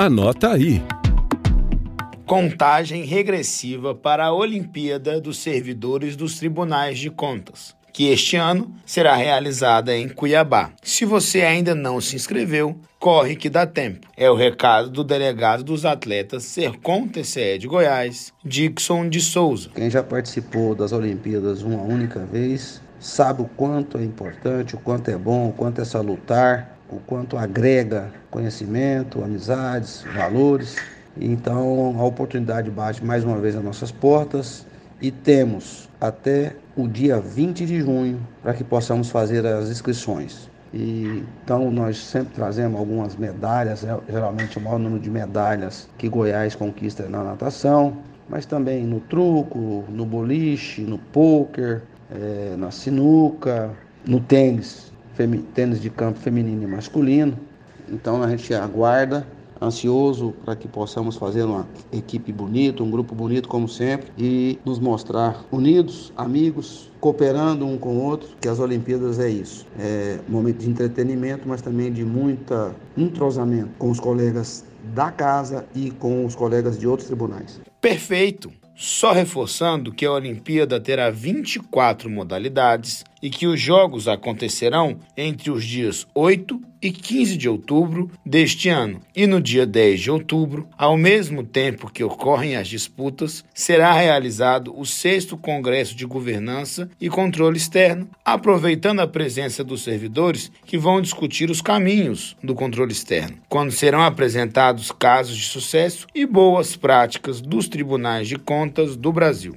Anota aí. Contagem regressiva para a Olimpíada dos Servidores dos Tribunais de Contas, que este ano será realizada em Cuiabá. Se você ainda não se inscreveu, corre que dá tempo. É o recado do delegado dos atletas Sercom TCE de Goiás, Dixon de Souza. Quem já participou das Olimpíadas uma única vez sabe o quanto é importante, o quanto é bom, o quanto é salutar o quanto agrega conhecimento, amizades, valores. Então, a oportunidade bate mais uma vez às nossas portas e temos até o dia 20 de junho para que possamos fazer as inscrições. E, então, nós sempre trazemos algumas medalhas, geralmente o maior número de medalhas que Goiás conquista na natação, mas também no truco, no boliche, no pôquer, é, na sinuca, no tênis tênis de campo feminino e masculino. Então a gente aguarda, ansioso para que possamos fazer uma equipe bonita, um grupo bonito como sempre e nos mostrar unidos, amigos, cooperando um com o outro, que as Olimpíadas é isso. É momento de entretenimento, mas também de muita entrosamento com os colegas da casa e com os colegas de outros tribunais. Perfeito. Só reforçando que a Olimpíada terá 24 modalidades e que os Jogos acontecerão entre os dias 8 e 15 de outubro deste ano. E no dia 10 de outubro, ao mesmo tempo que ocorrem as disputas, será realizado o 6 Congresso de Governança e Controle Externo, aproveitando a presença dos servidores que vão discutir os caminhos do controle externo, quando serão apresentados casos de sucesso e boas práticas dos tribunais de contas do Brasil.